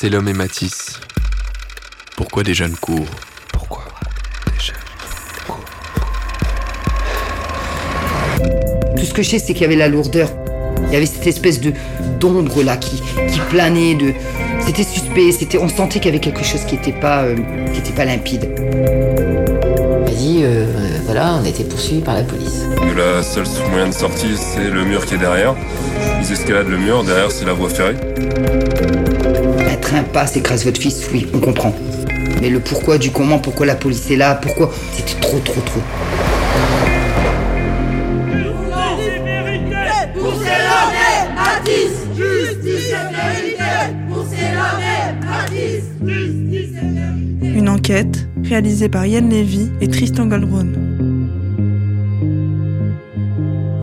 C'est l'homme et Matisse. Pourquoi des jeunes courent Pourquoi des jeunes courent? Tout ce que je sais, c'est qu'il y avait la lourdeur. Il y avait cette espèce de d'ombre là qui, qui planait. De... C'était suspect. C'était, on sentait qu'il y avait quelque chose qui n'était pas, euh, qui était pas limpide. Il a dit, euh, voilà, on a été poursuivis par la police. La seule moyen de sortie, c'est le mur qui est derrière. Ils escaladent le mur, derrière c'est la voie ferrée. Un train passe, écrase votre fils, oui, on comprend. Mais le pourquoi du comment, pourquoi la police est là, pourquoi, c'était trop, trop, trop. Une enquête réalisée par Yann Lévy et Tristan Goldbrun.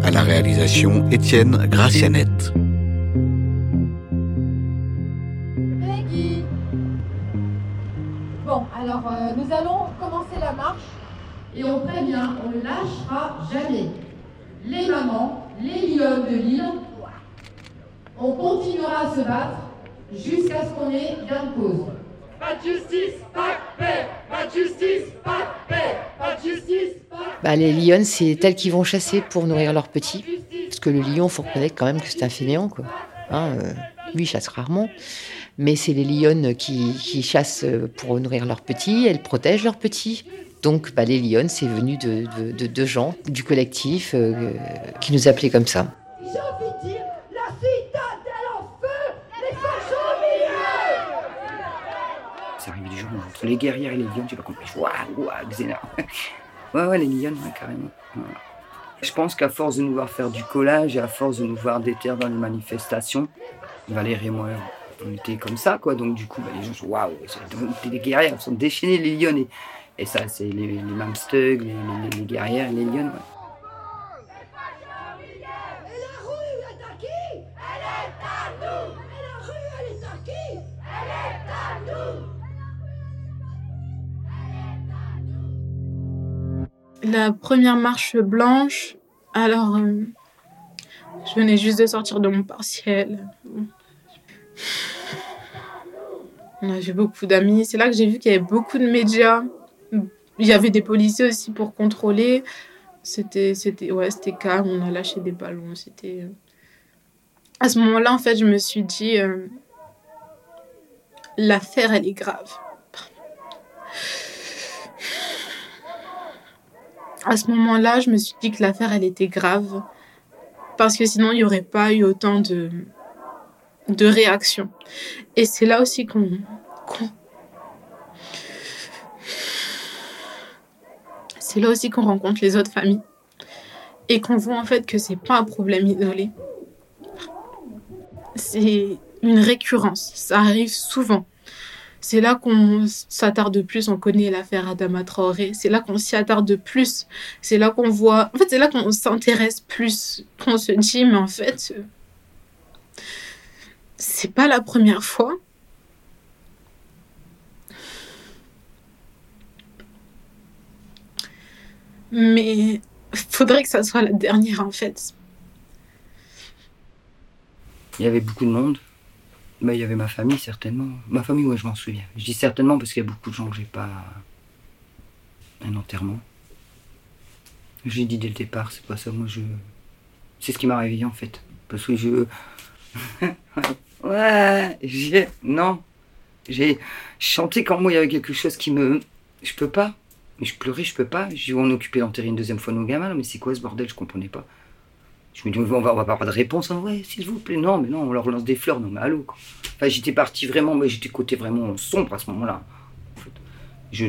À la réalisation, Étienne Gracianette. Et on prévient, on ne lâchera jamais. Les mamans, les lionnes de l'île, on continuera à se battre jusqu'à ce qu'on ait gain de cause. Pas de justice, pas de paix Pas de justice, pas de paix Pas de justice, pas de Bah, les lionnes, c'est elles qui vont chasser pour nourrir leurs petits. Parce que le lion, faut reconnaître quand même que c'est un fainéant, quoi. Hein, euh, lui, il chasse rarement. Mais c'est les lionnes qui, qui chassent pour nourrir leurs petits, elles protègent leurs petits. Donc, bah, les lionnes, c'est venu de, de, de, de gens du collectif euh, qui nous appelaient comme ça. J'ai envie de dire, la citadelle en feu Les fachos au milieu C'est arrivé du jour entre les guerrières et les lions, j'ai pas compris. Waouh, waouh, Xena. ouais, ouais, les lions, ouais, carrément. Ouais. Je pense qu'à force de nous voir faire du collage et à force de nous voir déterre dans les manifestations, Valérie et moi, on était comme ça, quoi. Donc, du coup, bah, les gens sont waouh, c'est des guerrières, elles sont déchaînées, les lions. Et, ça, c'est les, les les, guerrières, les lions, la première marche blanche, alors euh, je venais juste de sortir de mon partiel. Avait beaucoup d'amis. C'est là que j'ai vu qu'il y avait beaucoup de médias. Il y avait des policiers aussi pour contrôler. C'était, c'était, ouais, c'était calme. On a lâché des ballons. C'était. À ce moment-là, en fait, je me suis dit, euh, l'affaire, elle est grave. à ce moment-là, je me suis dit que l'affaire, elle était grave. Parce que sinon, il n'y aurait pas eu autant de, de réactions. Et c'est là aussi qu'on... C'est là aussi qu'on rencontre les autres familles. Et qu'on voit en fait que c'est pas un problème isolé. C'est une récurrence. Ça arrive souvent. C'est là qu'on s'attarde plus, on connaît l'affaire Adama Traoré, c'est là qu'on s'y attarde plus, c'est là qu'on voit, en fait c'est là qu'on s'intéresse plus, qu'on se dit mais en fait c'est pas la première fois. Mais faudrait que ça soit la dernière en fait. Il y avait beaucoup de monde. Bah, il y avait ma famille, certainement. Ma famille, ouais, je m'en souviens. Je dis certainement parce qu'il y a beaucoup de gens que j'ai pas. un enterrement. J'ai dit dès le départ, c'est pas ça. Moi, je. C'est ce qui m'a réveillé, en fait. Parce que je. ouais, j'ai. Non. J'ai chanté quand moi, il y avait quelque chose qui me. Je peux pas. Mais je pleurais, je peux pas. J'ai on occupé d'enterrer une deuxième fois nos gamins, mais c'est quoi ce bordel? Je comprenais pas. Je me dis, on va, va pas avoir de réponse. Hein. Ouais, s'il vous plaît. Non, mais non, on leur lance des fleurs. Non, mais allô, quoi. Enfin, j'étais parti vraiment, mais j'étais côté vraiment sombre à ce moment-là.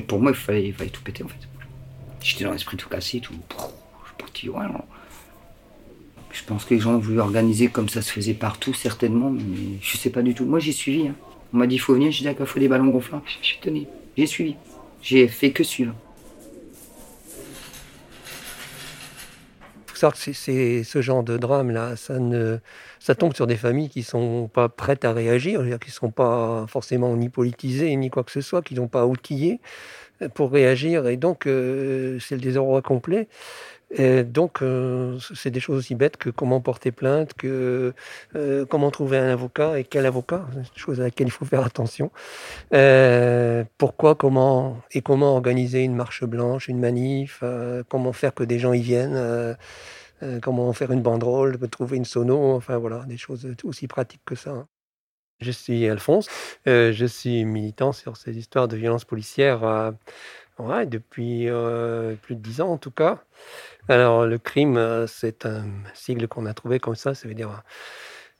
Pour moi, il fallait, tout péter, en fait. J'étais dans l'esprit tout cassé, tout. Je. Je pense que les gens ont voulu organiser comme ça se faisait partout, certainement, mais je sais pas du tout. Moi, j'ai suivi. Hein. On m'a dit, il faut venir. J'ai dit, d'accord, faut des ballons gonflables. Je suis. J'ai suivi. J'ai fait que suivre. C'est ce genre de drame là, ça ne, ça tombe sur des familles qui sont pas prêtes à réagir, qui sont pas forcément ni politisées ni quoi que ce soit, qui n'ont pas outillé pour réagir, et donc euh, c'est le désordre complet. Donc, euh, c'est des choses aussi bêtes que comment porter plainte, que euh, comment trouver un avocat et quel avocat, c'est une chose à laquelle il faut faire attention. Euh, pourquoi, comment et comment organiser une marche blanche, une manif, comment faire que des gens y viennent, comment faire une banderole, trouver une sono, enfin voilà, des choses aussi pratiques que ça. hein. Je suis Alphonse, je suis militant sur ces histoires de violences policières euh, ouais, depuis euh, plus de dix ans en tout cas. Alors le crime, euh, c'est un sigle qu'on a trouvé comme ça, ça veut dire euh,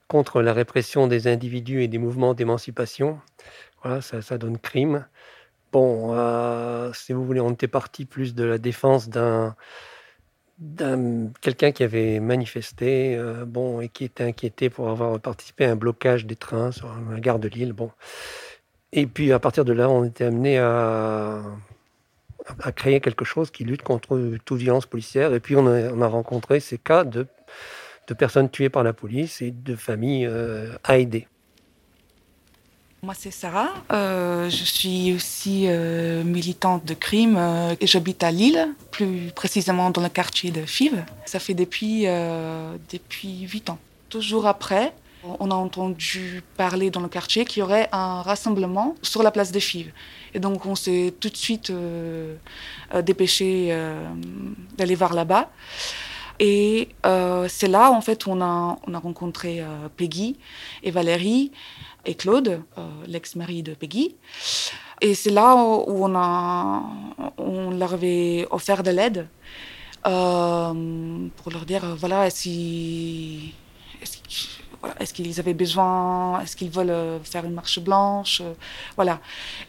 contre la répression des individus et des mouvements d'émancipation. Voilà, ça, ça donne crime. Bon, si vous voulez, on était parti plus de la défense d'un quelqu'un qui avait manifesté, bon, et qui était inquiété pour avoir participé à un blocage des trains sur la gare de Lille, bon. Et puis à partir de là, on était amené à, à créer quelque chose qui lutte contre toute violence policière. Et puis on a, on a rencontré ces cas de, de personnes tuées par la police et de familles euh, à aider. Moi, c'est Sarah. Euh, je suis aussi euh, militante de crime euh, j'habite à Lille, plus précisément dans le quartier de Fives. Ça fait depuis, euh, depuis 8 ans. Toujours après, on a entendu parler dans le quartier qu'il y aurait un rassemblement sur la place de Fives. Et donc, on s'est tout de suite euh, euh, dépêché euh, d'aller voir là-bas. Et c'est là, en fait, où on a, on a rencontré Peggy et Valérie et Claude, l'ex-mari de Peggy. Et c'est là où on, a, on leur avait offert de l'aide pour leur dire, voilà, qu'ils est-ce est-ce qu'ils avaient besoin, est-ce qu'ils veulent euh, faire une marche blanche, euh, voilà.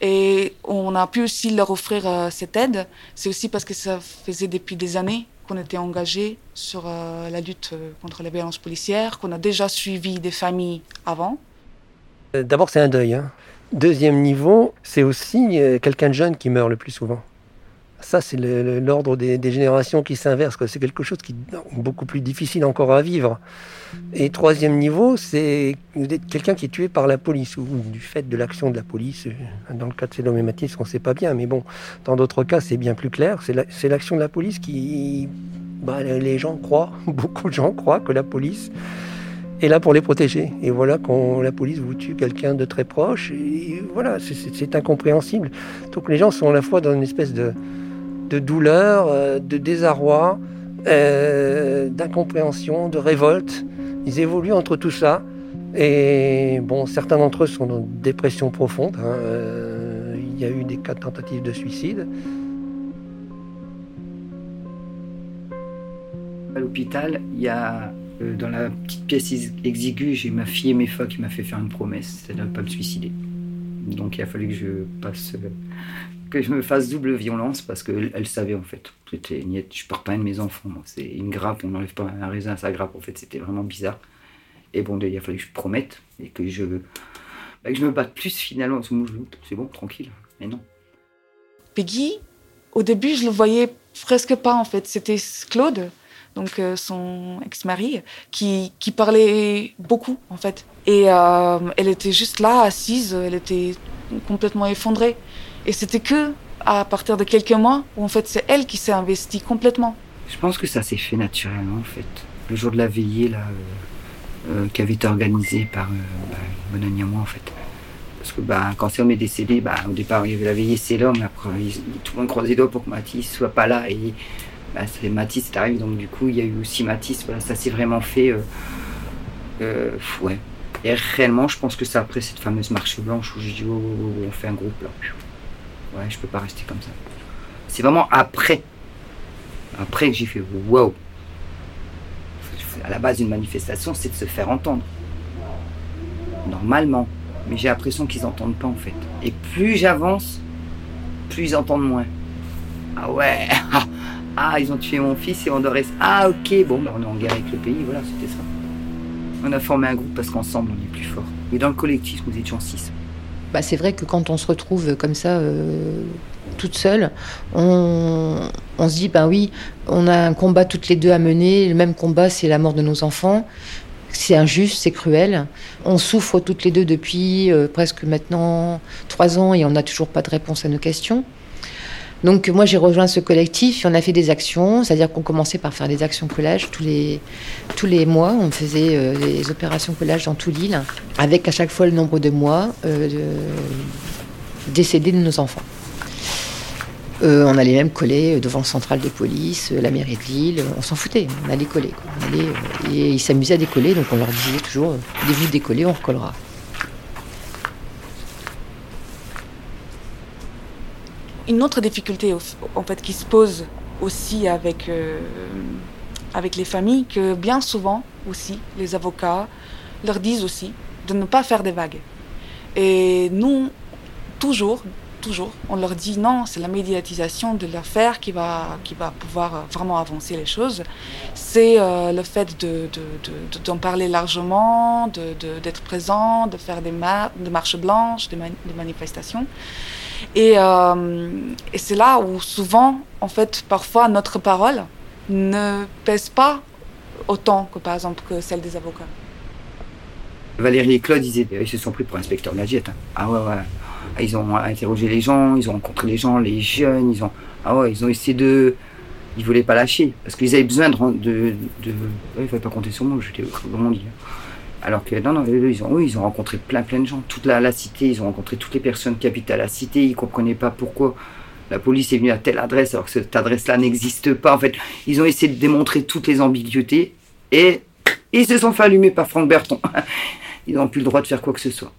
Et on a pu aussi leur offrir euh, cette aide. C'est aussi parce que ça faisait depuis des années qu'on était engagés sur la lutte contre la violence policière, qu'on a déjà suivi des familles avant. D'abord, c'est un deuil. hein. Deuxième niveau, c'est aussi quelqu'un de jeune qui meurt le plus souvent. Ça, c'est l'ordre des, générations qui s'inverse. C'est quelque chose qui est beaucoup plus difficile encore à vivre. Et troisième niveau, c'est quelqu'un qui est tué par la police ou du fait de l'action de la police. Dans le cas de Cédome et on ne sait pas bien, mais bon, dans d'autres cas, c'est bien plus clair. C'est la- c'est l'action de la police qui. bah, les gens croient, beaucoup de gens croient que la police est là pour les protéger. Et voilà, quand la police vous tue quelqu'un de très proche, et voilà, c'est incompréhensible. Donc les gens sont à la fois dans une espèce de, de douleur, euh, de désarroi, euh, d'incompréhension, de révolte. Ils évoluent entre tout ça. Et bon, certains d'entre eux sont dans une dépression profonde. hein. Euh, il y a eu des cas de tentatives de suicide. À l'hôpital, il y a dans la petite pièce ex- exiguë, j'ai ma fille MFA qui m'a fait faire une promesse, c'est de ne pas me suicider. Donc il a fallu que je passe, que je me fasse double violence parce qu'elle elle savait en fait. C'était je pars pas un de mes enfants, c'est une grappe, on n'enlève pas un raisin à sa grappe. En fait, c'était vraiment bizarre. Et bon, il a fallu que je promette et que je, bah, que je me batte plus finalement. C'est bon, tranquille. Mais non. Peggy, au début, je le voyais presque pas en fait. C'était Claude, donc euh, son ex-mari, qui, qui parlait beaucoup en fait. Et euh, elle était juste là, assise, elle était complètement effondrée. Et c'était que à partir de quelques mois où en fait c'est elle qui s'est investie complètement. Je pense que ça s'est fait naturellement en fait. Le jour de la veillée là, euh, euh, qui avait été organisée par euh, bah, à moi en fait. Parce que bah, quand Célom est décédé, bah, au départ il y avait la veillée Célom, mais après tout le monde croisait les doigts pour que Mathis soit pas là. Et bah, c'est Mathis est arrivé, donc du coup il y a eu aussi Mathis. Voilà, ça s'est vraiment fait. euh, ouais. Et réellement, je pense que c'est après cette fameuse marche blanche où j'ai dit oh, oh, oh, on fait un groupe là. Ouais, je peux pas rester comme ça. C'est vraiment après après que j'ai fait wow. À la base d'une manifestation, c'est de se faire entendre. Normalement. Mais j'ai l'impression qu'ils n'entendent pas en fait. Et plus j'avance, plus ils entendent moins. Ah ouais Ah, ils ont tué mon fils et on doit. Ah ok, bon, bah, on est en guerre avec le pays, voilà, c'était ça. On a formé un groupe parce qu'ensemble on est plus fort. Mais dans le collectif, nous étions six. Bah, c'est vrai que quand on se retrouve comme ça, euh, toute seule, on, se dit, ben oui, on a un combat toutes les deux à mener. Le même combat, c'est la mort de nos enfants. C'est injuste, c'est cruel. On souffre toutes les deux depuis euh, presque maintenant trois ans et on n'a toujours pas de réponse à nos questions. Donc moi j'ai rejoint ce collectif et on a fait des actions, c'est-à-dire qu'on commençait par faire des actions collage tous les, tous les mois. On faisait euh, des opérations collage dans tout l'île, avec à chaque fois le nombre de mois euh, décédés de nos enfants. Euh, on allait même coller devant le central de police, la mairie de Lille, on s'en foutait, on allait coller. et ils s'amusaient à décoller, donc on leur disait toujours, dès vous décollez, on recollera. Une autre difficulté en fait, qui se pose aussi avec, euh, avec les familles, que bien souvent aussi, les avocats leur disent aussi de ne pas faire des vagues. Et nous, toujours, toujours, on leur dit non, c'est la médiatisation de l'affaire qui va, qui va pouvoir vraiment avancer les choses. C'est euh, le fait de, de- de- d'en parler largement, d'être présent, de faire des, mar- marches blanches, des manifestations. Et, euh, et c'est là où souvent, en fait, parfois notre parole ne pèse pas autant que par exemple celle des avocats. Valérie et Claude, ils, ils se sont pris pour inspecteur gadget. hein. Ah ouais, ouais. Ah, Ils ont interrogé les gens, ils ont rencontré les gens, les jeunes, ils ont. Ah ouais, ils ont essayé de. Ils voulaient pas lâcher. Parce qu'ils avaient besoin de. de, de... Ouais, fallait pas compter sur moi, j'étais on dit. hein. Alors que non, non, eux, ils ont, ils ont rencontré plein, plein de gens. Toute la, la cité, ils ont rencontré toutes les personnes qui habitent à la cité. Ils comprenaient pas pourquoi la police est venue à telle adresse alors que cette adresse-là n'existe pas. En fait, ils ont essayé de démontrer toutes les ambiguïtés et ils se sont fait allumer par Franck Berton. Ils n'ont plus le droit de faire quoi que ce soit.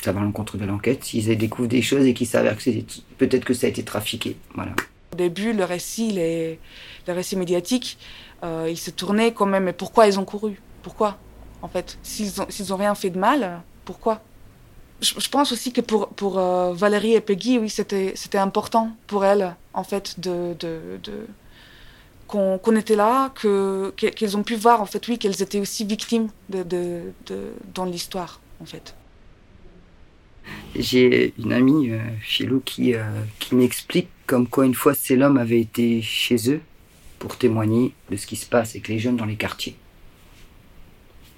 Ça va à l'encontre de l'enquête. S'ils découvrent des choses et qu'ils s'avèrent que c'est peut-être que ça a été trafiqué. Voilà. Au début, le récit, les, le récit médiatique, euh, il se tournait quand même. Mais pourquoi ils ont couru? Pourquoi? En fait, s'ils ont, rien fait de mal, pourquoi? Je, pense aussi que pour, euh, Valérie et Peggy, oui, c'était, important pour elles, en fait, de, de, qu'on, était là, que, que- qu'elles ont pu voir, en fait, qu'elles étaient aussi victimes de, de, dans l'histoire, en fait. J'ai une amie, euh, qui, euh, qui m'explique comme quoi une fois ces l'homme avait été chez eux pour témoigner de ce qui se passe avec les jeunes dans les quartiers.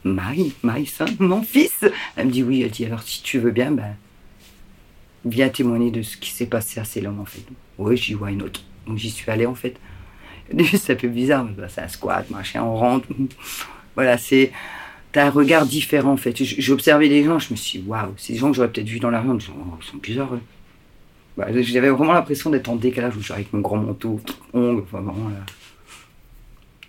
Marie, Marie, mon fils Elle me dit oui, elle dit alors si tu veux bien, ben, viens témoigner de ce qui s'est passé à ces l'homme en fait. Oui, j'y vois une autre. Donc j'y suis allé en fait. C'est un peu bizarre, mais c'est un squat, machin, on rentre. Voilà, c'est. T'as un regard différent en fait. J- J'ai observé les gens, je me suis dit, waouh, des gens que j'aurais peut-être vus dans la rue, ils sont bizarres. J'avais vraiment l'impression d'être en décalage, où je avec mon grand manteau, ongles, enfin vraiment là.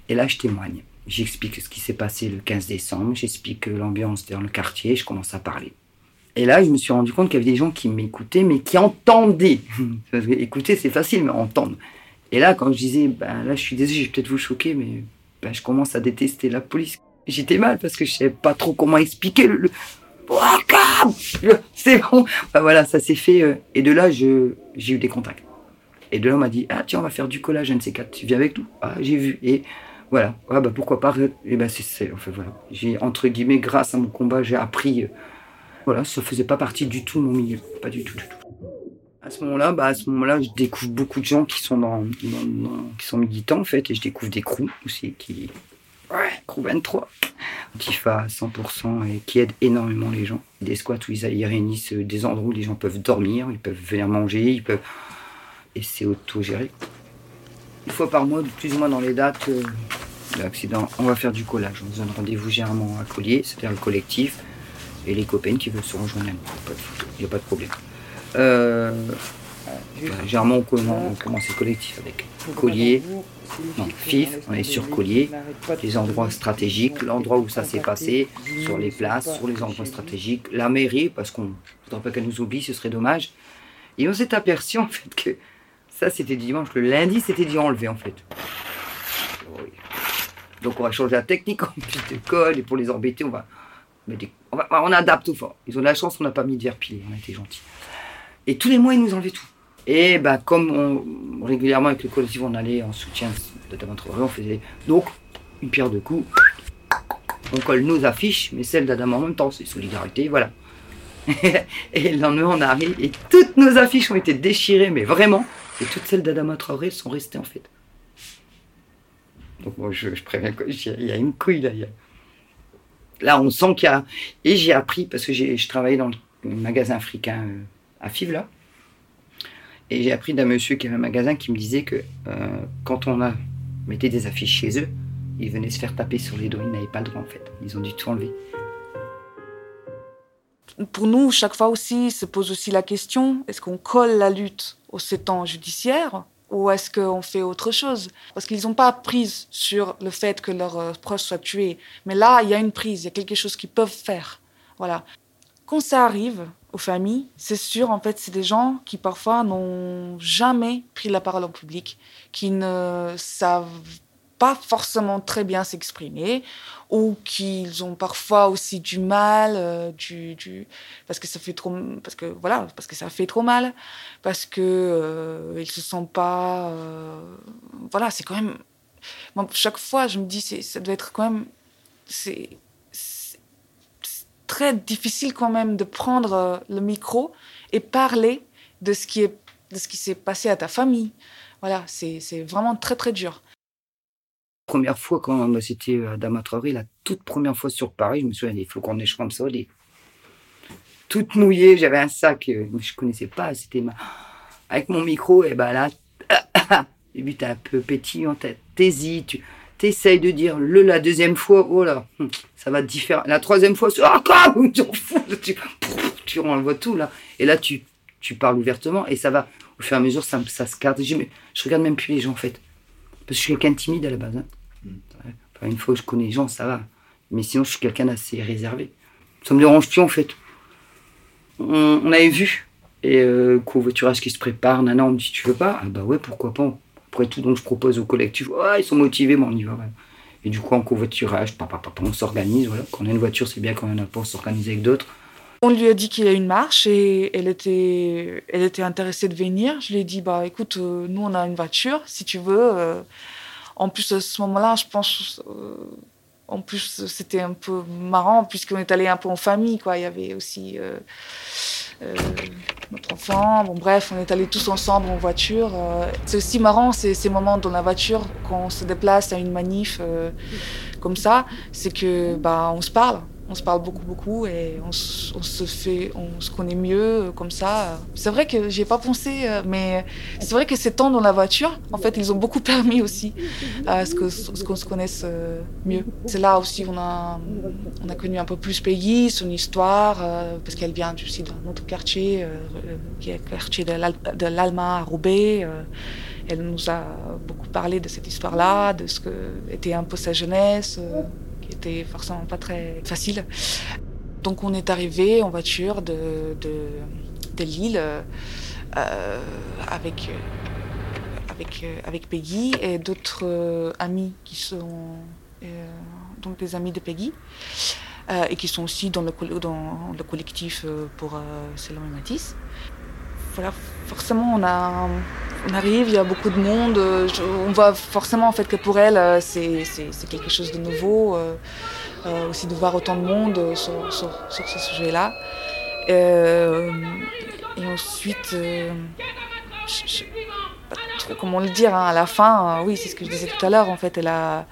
Et là, je témoigne. J'explique ce qui s'est passé le 15 décembre, j'explique euh, l'ambiance dans le quartier, je commence à parler. Et là, je me suis rendu compte qu'il y avait des gens qui m'écoutaient, mais qui entendaient. Écouter, c'est facile, mais entendre. Et là, quand je disais, ben là, je suis désolé, je vais peut-être vous choquer, mais ben, je commence à détester la police. J'étais mal parce que je savais pas trop comment expliquer le. le... Le- C'est bon. Ben, voilà, ça s'est fait. euh, et de là, je j'ai eu des contacts. Et de là, on m'a dit, ah tiens, on va faire du collage, un de ces quatre. Tu viens avec nous? Ah, j'ai vu. Et voilà. Ah, bah, pourquoi pas Et ben c'est, c'est- enfin, voilà. J'ai, entre guillemets, grâce à mon combat, j'ai appris. euh, voilà, ça faisait pas partie du tout de mon milieu. Pas du tout, du tout. À ce moment-là, bah, à ce moment-là, je découvre beaucoup de gens qui sont dans, qui sont militants en fait, et je découvre des crews aussi qui, ouais, crew 23, qui fait à 100% et qui aident énormément les gens. Des squats où ils, ils réunissent euh, des endroits où les gens peuvent dormir, ils peuvent venir manger, ils peuvent, et c'est auto-géré. Une fois par mois, plus ou moins dans les dates euh, de l'accident, on va faire du collage. On se donne rendez-vous généralement à Collier, c'est-à-dire le collectif, et les copains qui veulent se rejoindre à nous. Il n'y a pas de problème. Euh, bah, généralement, on commence, on commence le collectif avec Collier, non, FIF, on est sur Collier, les endroits stratégiques, l'endroit où ça s'est passé, sur les places, sur les endroits stratégiques, la mairie, parce qu'on ne faudrait pas qu'elle nous oublie, ce serait dommage. Et on s'est aperçu en fait que ça c'était dimanche, le lundi c'était dit enlevé en fait. Donc on va changer la technique, met plus de colle et pour les embêter on va, on, on adapte au fort. Ils ont la chance, on n'a pas mis de verre pilé, on a été gentils. Et tous les mois ils nous enlevaient tout. Et bah, comme on- régulièrement avec le collectif on allait en soutien Traoré, on faisait donc une pierre de coups. On colle nos affiches, mais celles d'Adam en même temps, c'est solidarité, voilà. et le lendemain, on arrive et toutes nos affiches ont été déchirées, mais vraiment. Et toutes celles d'Adama Traoré sont restées en fait. Donc moi, je, je préviens, il y a une couille là. il y a- Là, on sent qu'il y a. Et j'ai appris, parce que je travaillais dans le magasin africain euh, à Fives là. Et j'ai appris d'un monsieur qui avait un magasin qui me disait que euh, quand on a mettait des affiches chez eux, ils venaient se faire taper sur les doigts. Ils n'avaient pas le droit en fait. Ils ont dû tout enlever. Pour nous, chaque fois aussi, se pose aussi la question est-ce qu'on colle la lutte au ans judiciaire ou est-ce qu'on fait autre chose? Parce qu'ils n'ont pas prise sur le fait que leurs euh, proches soient tués. Mais là, il y a une prise, il y a quelque chose qu'ils peuvent faire. Voilà. Quand ça arrive aux familles, c'est sûr, en fait, c'est des gens qui parfois n'ont jamais pris la parole en public, qui ne savent pas forcément très bien s'exprimer ou qu'ils ont parfois aussi du mal euh, du, du, parce que ça fait trop parce que voilà parce que ça fait trop mal parce que euh, ils se sentent pas euh, voilà c'est quand même moi, chaque fois je me dis c'est ça doit être quand même c'est très difficile quand même de prendre euh, le micro et parler de ce qui est de ce qui s'est passé à ta famille. Voilà c'est vraiment très très dur première fois quand bah, c'était à Damatraori, la toute première fois sur Paris, je me souviens des flocons de neige comme ça, des... toute mouillée, j'avais un sac, euh, je connaissais pas, c'était ma... avec mon micro, et ben là, et puis t'es un peu pétillant, t'hésites, tu t'essayes de dire le la deuxième fois, oh là, hum, ça va différent. La troisième fois, c'est encore, oh, tu, tu renvoies tout là, et là tu, tu parles ouvertement et ça va, au fur et à mesure, ça, se garde. Je, je regarde même plus les gens en fait, parce que je suis quelqu'un de timide à la base. Hein. Une fois que je connais les gens, ça va. Mais sinon, je suis quelqu'un d'assez réservé. Ça me dérange plus, en fait. On, avait vu. Et euh, covoiturage qui se prépare, nana, on me dit, tu veux pas? Ah bah ouais, pourquoi pas. Après tout, donc je propose au collectif, ouais, ils sont motivés, mais on y va. Et du coup, en covoiturage, papa, papa, on s'organise. Voilà. Quand on a une voiture, c'est bien, quand on en a pas, on s'organise avec d'autres. On lui a dit qu'il y a une marche et elle était, elle était intéressée de venir. Je lui ai dit, bah écoute, euh, nous on a une voiture, si tu veux. Euh, en plus, à ce moment-là, je pense. Euh, en plus, c'était un peu marrant, puisqu'on est allé un peu en famille, quoi. Il y avait aussi euh, euh, notre enfant. Bon, bref, on est allés tous ensemble en voiture. c'est aussi marrant, ces, ces moments dans la voiture, quand on se déplace à une manif comme ça, c'est que bah, on se parle on se parle beaucoup, beaucoup et on, se fait, on se connaît mieux euh, comme ça. C'est vrai que j'ai pas pensé, euh, mais c'est vrai que ces temps dans la voiture, en fait, ils ont beaucoup permis aussi à ce qu'on se connaisse euh, mieux. C'est là aussi on a, a connu un peu plus Peggy, son histoire, parce qu'elle vient aussi d'un autre quartier, qui est le quartier de l'Alma à Roubaix. Elle nous a beaucoup parlé de cette histoire-là, de ce que était un peu sa jeunesse forcément pas très facile. Donc on est arrivé en voiture de, de, Lille euh, avec, avec, avec Peggy et d'autres euh, amis qui sont euh, donc des amis de Peggy. et qui sont aussi dans le, collectif pour euh, et Matisse. Voilà, forcément, on, a, on arrive, il y a beaucoup de monde. on voit forcément en fait que pour elle, c'est quelque chose de nouveau. Euh, aussi de voir autant de monde sur, sur, sur ce sujet-là. Euh, et ensuite, euh, je, je, pas trop comment le dire, hein, à la fin, oui, c'est ce que je disais tout à l'heure, en fait, elle a.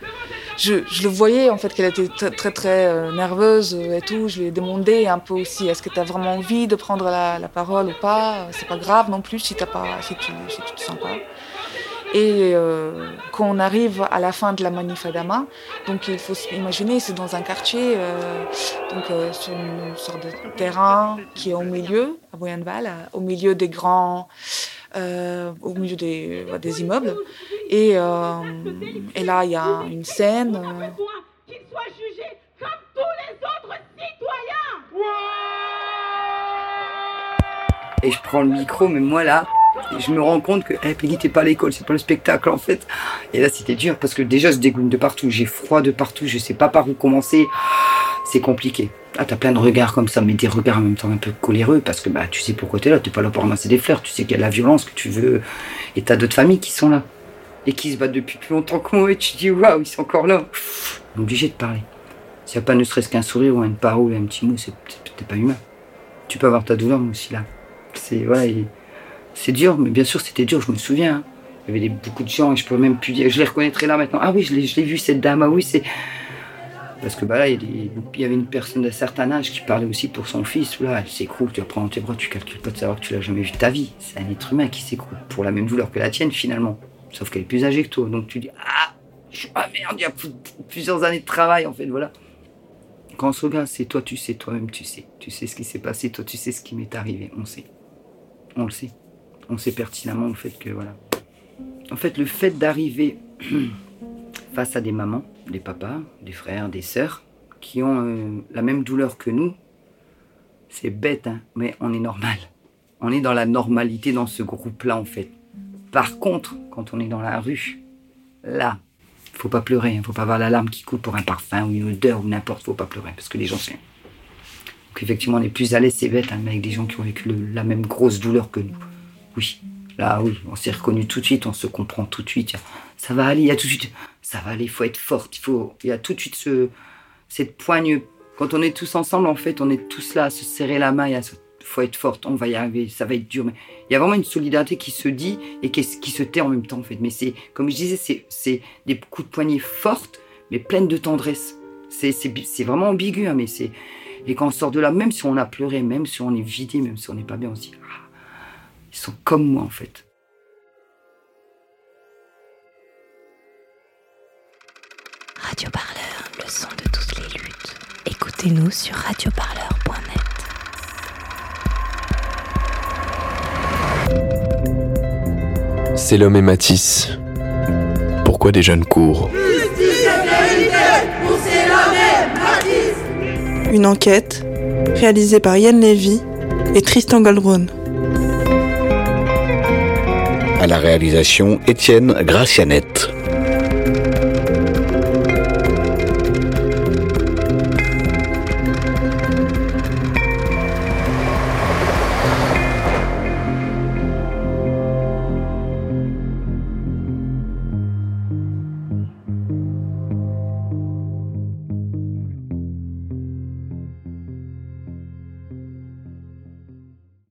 Je, je, le voyais en fait qu'elle était très très, très nerveuse et tout. Je lui ai demandé un peu aussi est-ce que tu as vraiment envie de prendre la, la parole ou pas? C'est pas grave non plus si, as pas, si, tu, si tu te sens pas. Et euh, quand on arrive à la fin de la manif Adama, donc il faut s'imaginer, c'est dans un quartier, euh, donc euh, sur une sorte de terrain qui est au milieu, à Boyanval, au milieu des grands, euh, au milieu des, des immeubles. Et, euh, et, là, il y a une scène. Qu'il soit jugé comme tous les citoyens. Et je prends le micro, mais moi là, je me rends compte que, hey, Peggy, t'es pas à l'école, c'est pas le spectacle, en fait. Et là, c'était dur, parce que déjà, je dégoûte de partout, j'ai froid de partout, je sais pas par où commencer. C'est compliqué. Ah, t'as plein de regards comme ça, mais des regards en même temps un peu coléreux, parce que, bah, tu sais pourquoi t'es là, t'es pas là pour ramasser des fleurs, tu sais qu'il y a la violence que tu veux, et t'as d'autres familles qui sont là. Et qui se battent depuis plus longtemps que moi, et tu dis, waouh, ils sont encore là. Obligé de parler. S'il n'y a pas ne serait-ce qu'un sourire ou une parole, un petit mot, c'est pas humain. Tu peux avoir ta douleur, moi aussi, là. C'est, voilà, c'est dur, mais bien sûr, c'était dur, je me souviens. Hein. Il y avait beaucoup de gens et je pourrais même plus dire. Je les reconnaîtrais là maintenant. Ah oui, je l'ai vu, cette dame. Ah oui, c'est. Parce que bah là, il y, avait une personne d'un certain âge qui parlait aussi pour son fils. Là, elle s'écroule, tu la prends dans tes bras, tu calcules pas de savoir que tu l'as jamais vu de ta vie. C'est un être humain qui s'écroule pour la même douleur que la tienne finalement. Sauf qu'elle est plus âgée que toi. Donc tu dis Ah, je- ah merde, il y a plus- plusieurs années de travail en fait, voilà. Quand on se regarde, c'est toi, tu sais, toi-même, tu sais. Tu sais ce qui s'est passé, toi, tu sais ce qui m'est arrivé. On sait. On le sait. On sait pertinemment le fait que, voilà. En fait, le fait d'arriver face à des mamans, des papas, des frères, des sœurs, qui ont euh, la même douleur que nous, c'est bête, hein, mais on est normal. On est dans la normalité dans ce groupe-là, en fait. Par contre, quand on est dans la rue, là, faut pas pleurer, hein, faut pas avoir la larme qui coule pour un parfum ou une odeur ou n'importe, faut pas pleurer, parce que les gens, c'est... Donc effectivement, on est plus à l'aise, c'est bête, hein, mais avec des gens qui ont vécu la même grosse douleur que nous. Oui, là, oui, on s'est reconnu tout de suite, on se comprend tout de suite. Ça va aller, il y a tout de suite, ça va aller, il faut être forte, il faut, il y a tout de suite ce, cette poigne. Quand on est tous ensemble, en fait, on est tous là à se serrer la main, il faut être forte, on va y arriver, ça va être dur. Mais il y a vraiment une solidarité qui se dit et qui, qui se tait en même temps, en fait. Mais c'est, comme je disais, c'est, des coups de poignet fortes, mais pleines de tendresse. C'est, vraiment ambigu, hein, mais c'est. Et quand on sort de là, même si on a pleuré, même si on est vidé, même si on n'est pas bien, on se dit, ah, ils sont comme moi, en fait. Radio Parleur, le son de toutes les luttes. Écoutez-nous sur radioparleur.net. C'est l'homme et Matisse. Pourquoi des jeunes courent? Une enquête réalisée par Yann Lévy et Tristan Goldbrun. La réalisation, Étienne Gracianette.